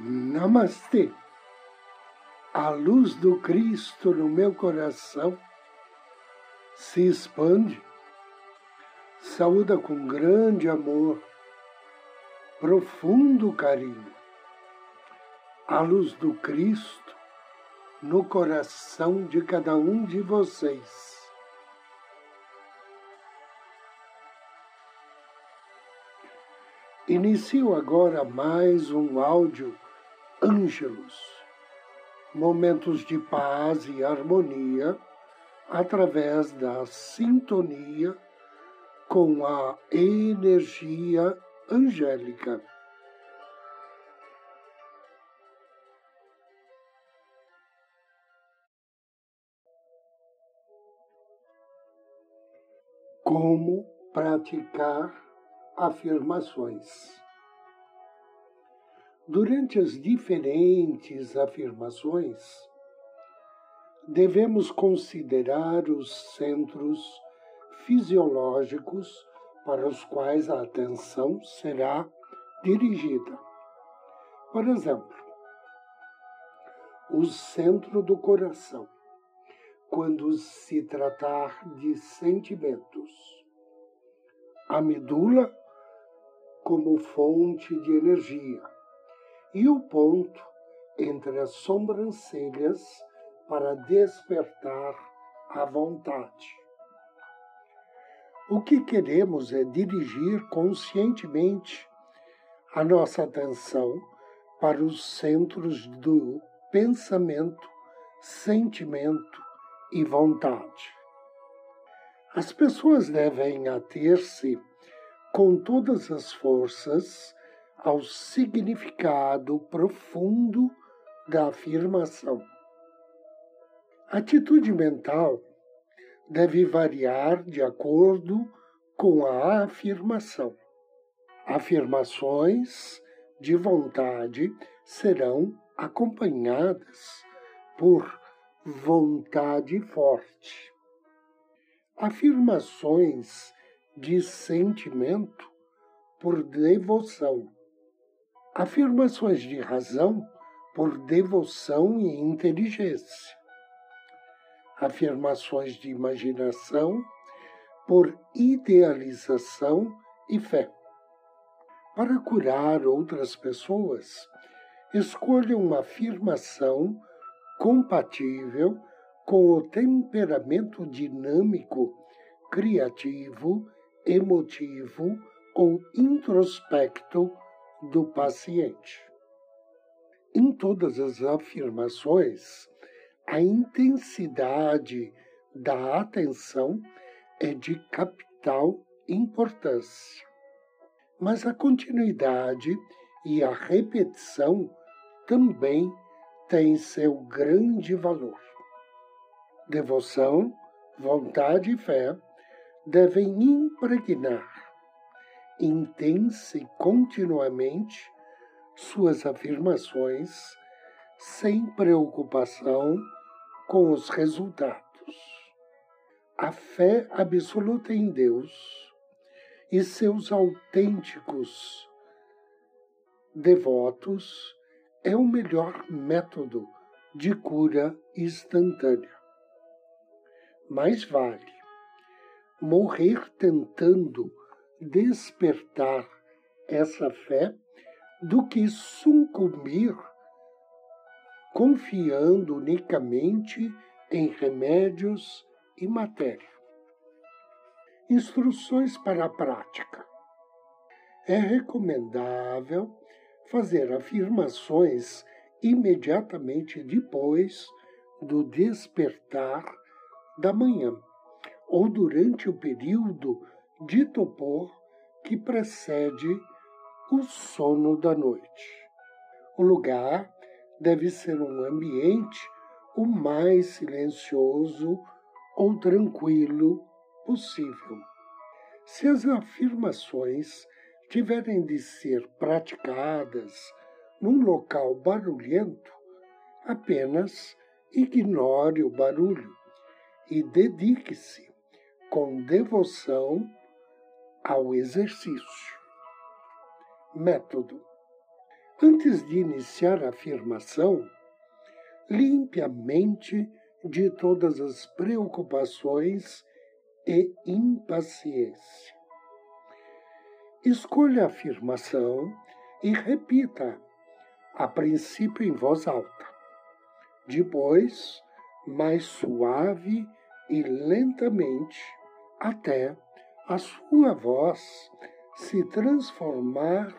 Namastê. A luz do Cristo no meu coração se expande, saúda com grande amor, profundo carinho. A luz do Cristo no coração de cada um de vocês. Inicio agora mais um áudio Ângelos, momentos de paz e harmonia através da sintonia com a energia angélica. Como praticar afirmações? Durante as diferentes afirmações, devemos considerar os centros fisiológicos para os quais a atenção será dirigida. Por exemplo, o centro do coração, quando se tratar de sentimentos. A medula como fonte de energia e o ponto entre as sobrancelhas para despertar a vontade. O que queremos é dirigir conscientemente a nossa atenção para os centros do pensamento, sentimento e vontade. As pessoas devem ater-se com todas as forças ao significado profundo da afirmação. A atitude mental deve variar de acordo com a afirmação. Afirmações de vontade serão acompanhadas por vontade forte. Afirmações de sentimento por devoção afirmações de razão por devoção e inteligência, afirmações de imaginação por idealização e fé. Para curar outras pessoas, escolha uma afirmação compatível com o temperamento dinâmico, criativo, emotivo ou introspecto do paciente. Em todas as afirmações, a intensidade da atenção é de capital importância. Mas a continuidade e a repetição também têm seu grande valor. Devoção, vontade e fé devem impregnar intensa e continuamente suas afirmações sem preocupação com os resultados. A fé absoluta em Deus e seus autênticos devotos é o melhor método de cura instantânea. Mais vale morrer tentando despertar essa fé do que sucumbir confiando unicamente em remédios e matéria. Instruções para a prática. É recomendável fazer afirmações imediatamente depois do despertar da manhã ou durante o período de topor que precede o sono da noite. O lugar deve ser um ambiente o mais silencioso ou tranquilo possível. Se as afirmações tiverem de ser praticadas num local barulhento, apenas ignore o barulho e dedique-se com devoção ao exercício. Método: Antes de iniciar a afirmação, limpe a mente de todas as preocupações e impaciência. Escolha a afirmação e repita, a princípio em voz alta. Depois, mais suave e lentamente, até a sua voz se transformar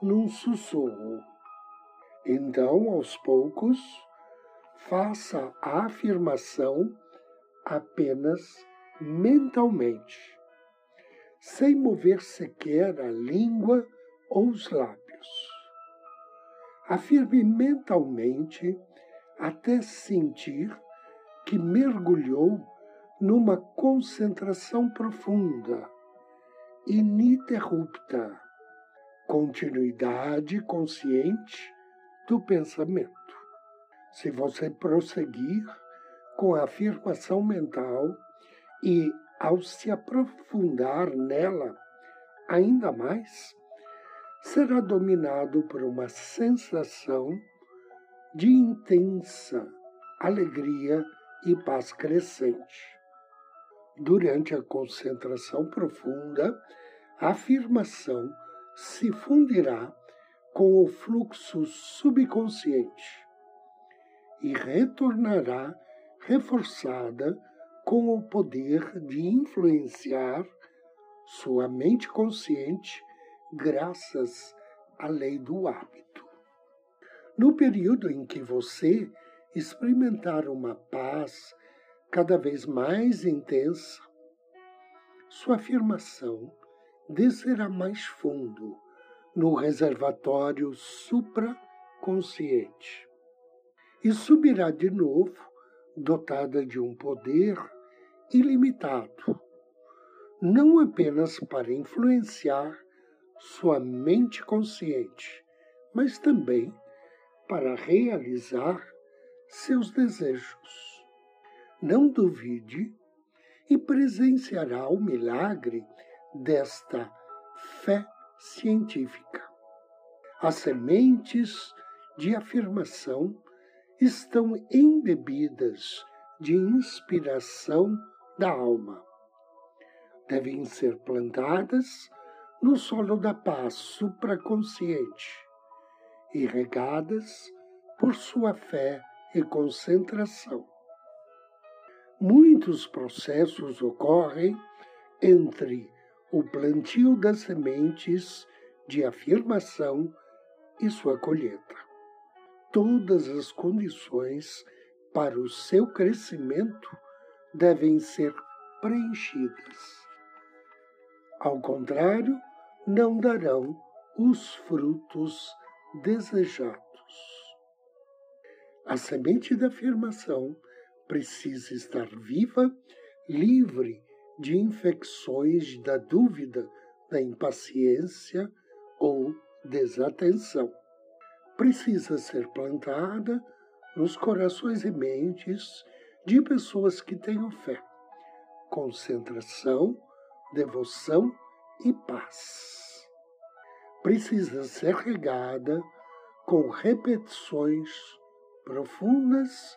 num sussurro. Então, aos poucos, faça a afirmação apenas mentalmente, sem mover sequer a língua ou os lábios. Afirme mentalmente até sentir que mergulhou numa concentração profunda, ininterrupta, continuidade consciente do pensamento. Se você prosseguir com a afirmação mental, e, ao se aprofundar nela ainda mais, será dominado por uma sensação de intensa alegria e paz crescente. Durante a concentração profunda, a afirmação se fundirá com o fluxo subconsciente e retornará reforçada com o poder de influenciar sua mente consciente graças à lei do hábito. No período em que você experimentar uma paz cada vez mais intensa, sua afirmação descerá mais fundo no reservatório supraconsciente e subirá de novo dotada de um poder ilimitado, não apenas para influenciar sua mente consciente, mas também para realizar seus desejos. Não duvide e presenciará o milagre desta fé científica. As sementes de afirmação estão embebidas de inspiração da alma. Devem ser plantadas no solo da paz supraconsciente e regadas por sua fé e concentração. Muitos processos ocorrem entre o plantio das sementes de afirmação e sua colheita. Todas as condições para o seu crescimento devem ser preenchidas. Ao contrário, não darão os frutos desejados. A semente da afirmação precisa estar viva, livre de infecções da dúvida, da impaciência ou desatenção. Precisa ser plantada nos corações e mentes de pessoas que tenham fé, concentração, devoção e paz. Precisa ser regada com repetições profundas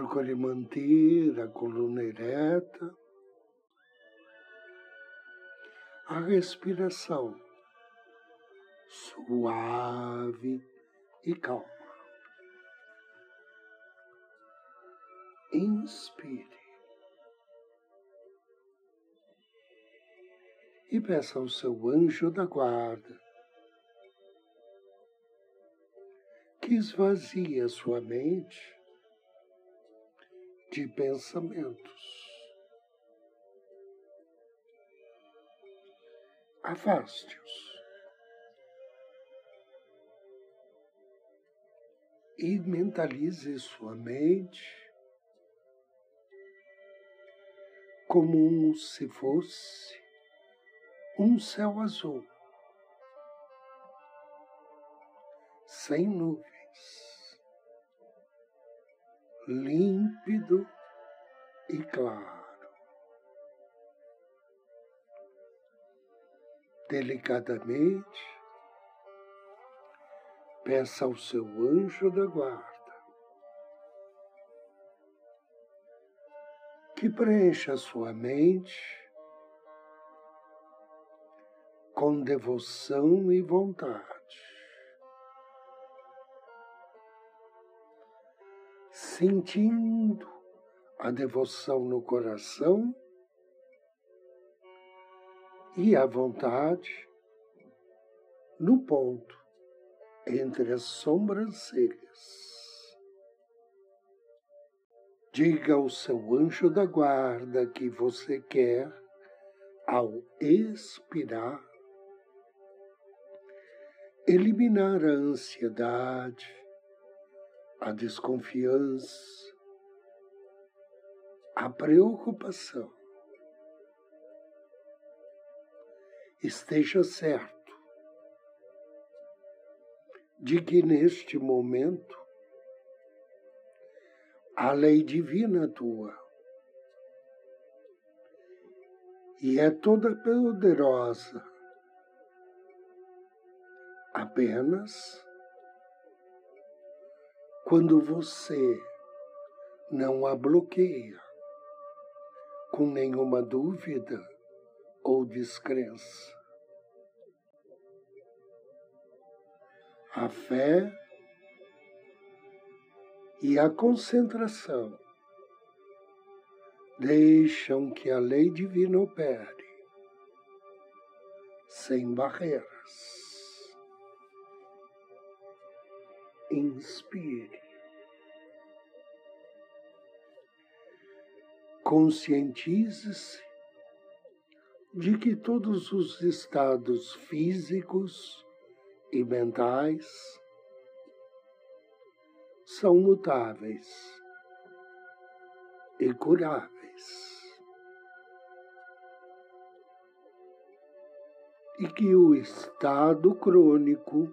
Procure manter a coluna ereta, a respiração suave e calma. Inspire. E peça ao seu anjo da guarda que esvazie a sua mente de pensamentos. afaste-os. E mentalize sua mente como se fosse um céu azul, sem nuvens, límpido e claro. Delicadamente, peça ao seu anjo da guarda que preencha sua mente com devoção e vontade. Sentindo a devoção no coração e a vontade no ponto entre as sobrancelhas. Diga ao seu anjo da guarda que você quer, ao expirar, eliminar a ansiedade, a desconfiança, a preocupação. Esteja certo de que neste momento a lei divina tua. E é toda poderosa. Apenas quando você não a bloqueia com nenhuma dúvida ou descrença. A fé e a concentração deixam que a lei divina opere sem barreiras. Inspire. Conscientize-se de que todos os estados físicos e mentais são mutáveis e curáveis. E que o estado crônico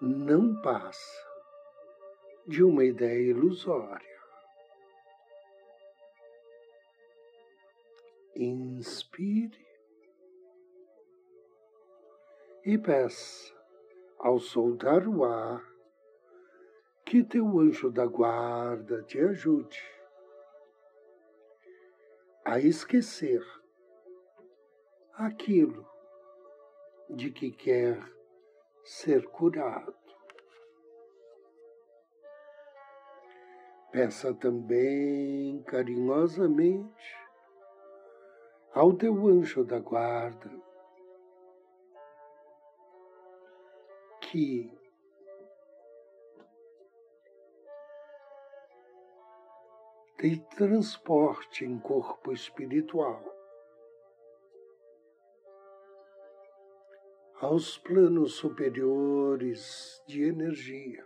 não passa de uma ideia ilusória. Inspire e peça, ao soltar o ar, que teu anjo da guarda te ajude a esquecer aquilo de que quer ser curado. Peça também carinhosamente ao teu anjo da guarda que e transporte em corpo espiritual aos planos superiores de energia.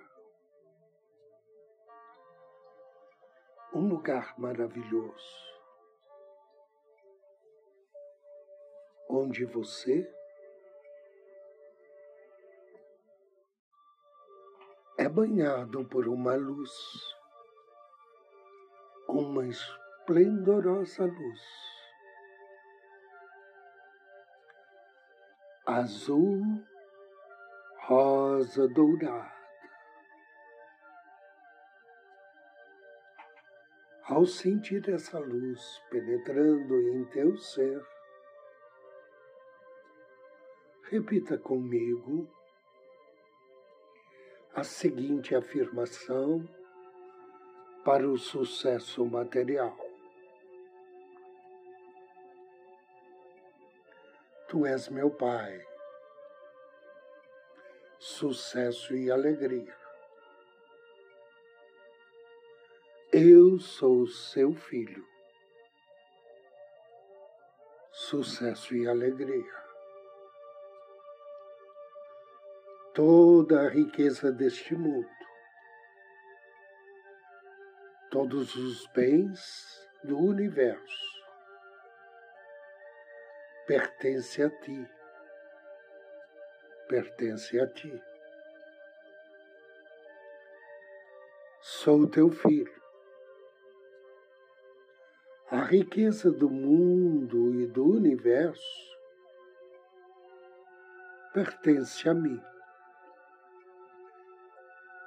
Um lugar maravilhoso, onde você é banhado por uma luz uma esplendorosa luz. Azul, rosa dourada. Ao sentir essa luz penetrando em teu ser, repita comigo a seguinte afirmação para o sucesso material. Tu és meu Pai, sucesso e alegria. Eu sou seu filho, sucesso e alegria. Toda a riqueza deste mundo, todos os bens do universo pertence a ti, pertence a ti. Sou teu filho. A riqueza do mundo e do universo pertence a mim.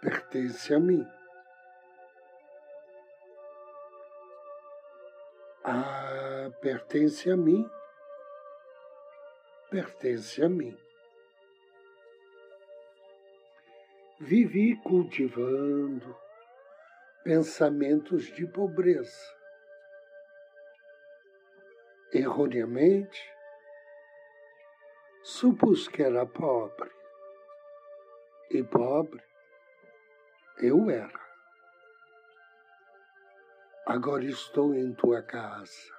Pertence a mim. Ah, pertence a mim pertence a mim. Vivi cultivando pensamentos de pobreza. Erroneamente, supus que era pobre. E pobre eu era. Agora estou em tua casa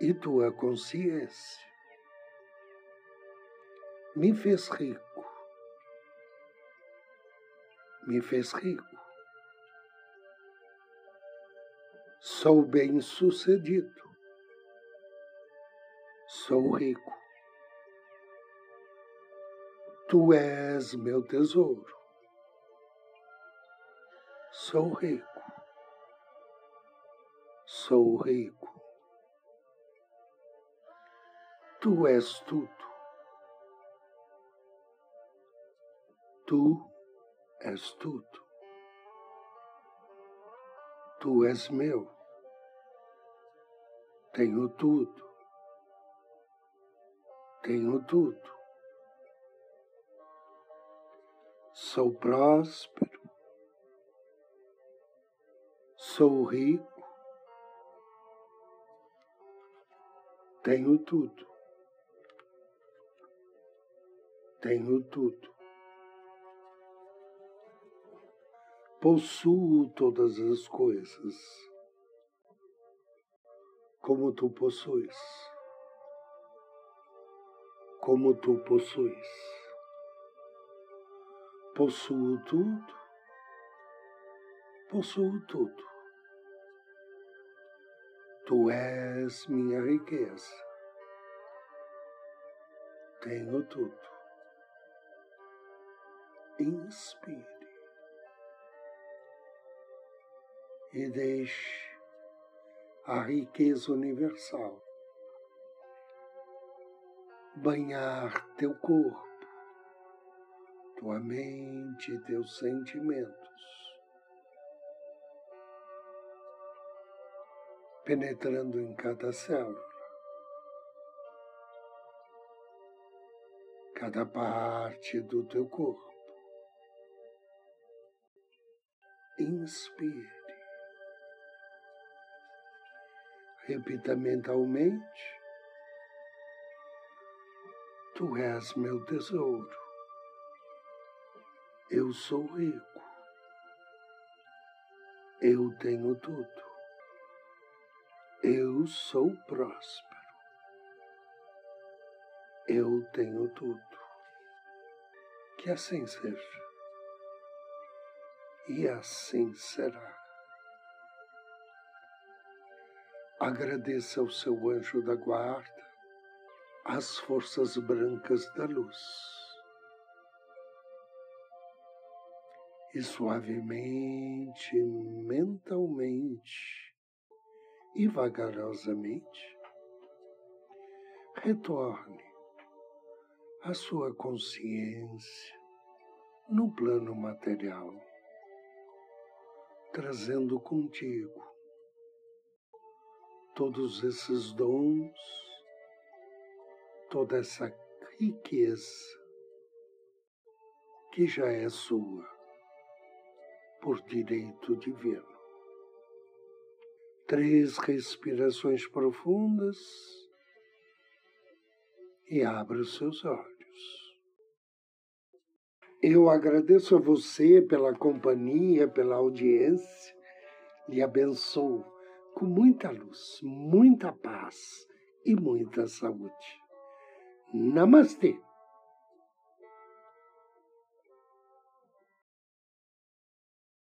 e tua consciência me fez rico, me fez rico. Sou bem-sucedido, sou rico. Tu és meu tesouro, sou rico, sou rico. Tu és tudo. Tu és tudo. Tu és meu. Tenho tudo. Tenho tudo. Sou próspero. Sou rico. Tenho tudo. tenho tudo. Possuo todas as coisas, como tu possuis, como tu possuis. Possuo tudo, possuo tudo. Tu és minha riqueza. Tenho tudo. Inspire. E deixe a riqueza universal banhar teu corpo, tua mente e teus sentimentos, penetrando em cada célula. Cada parte do teu corpo. inspire. Repita mentalmente: Tu és meu tesouro. Eu sou rico. Eu tenho tudo. Eu sou próspero. Eu tenho tudo. Que assim seja e assim será. Agradeça ao seu anjo da guarda, as forças brancas da luz. E suavemente, mentalmente e vagarosamente, retorne à sua consciência no plano material trazendo contigo todos esses dons, toda essa riqueza que já é sua por direito divino. Três respirações profundas e abra os seus olhos. Eu agradeço a você pela companhia, pela audiência, lhe abençoo com muita luz, muita paz e muita saúde. Namastê!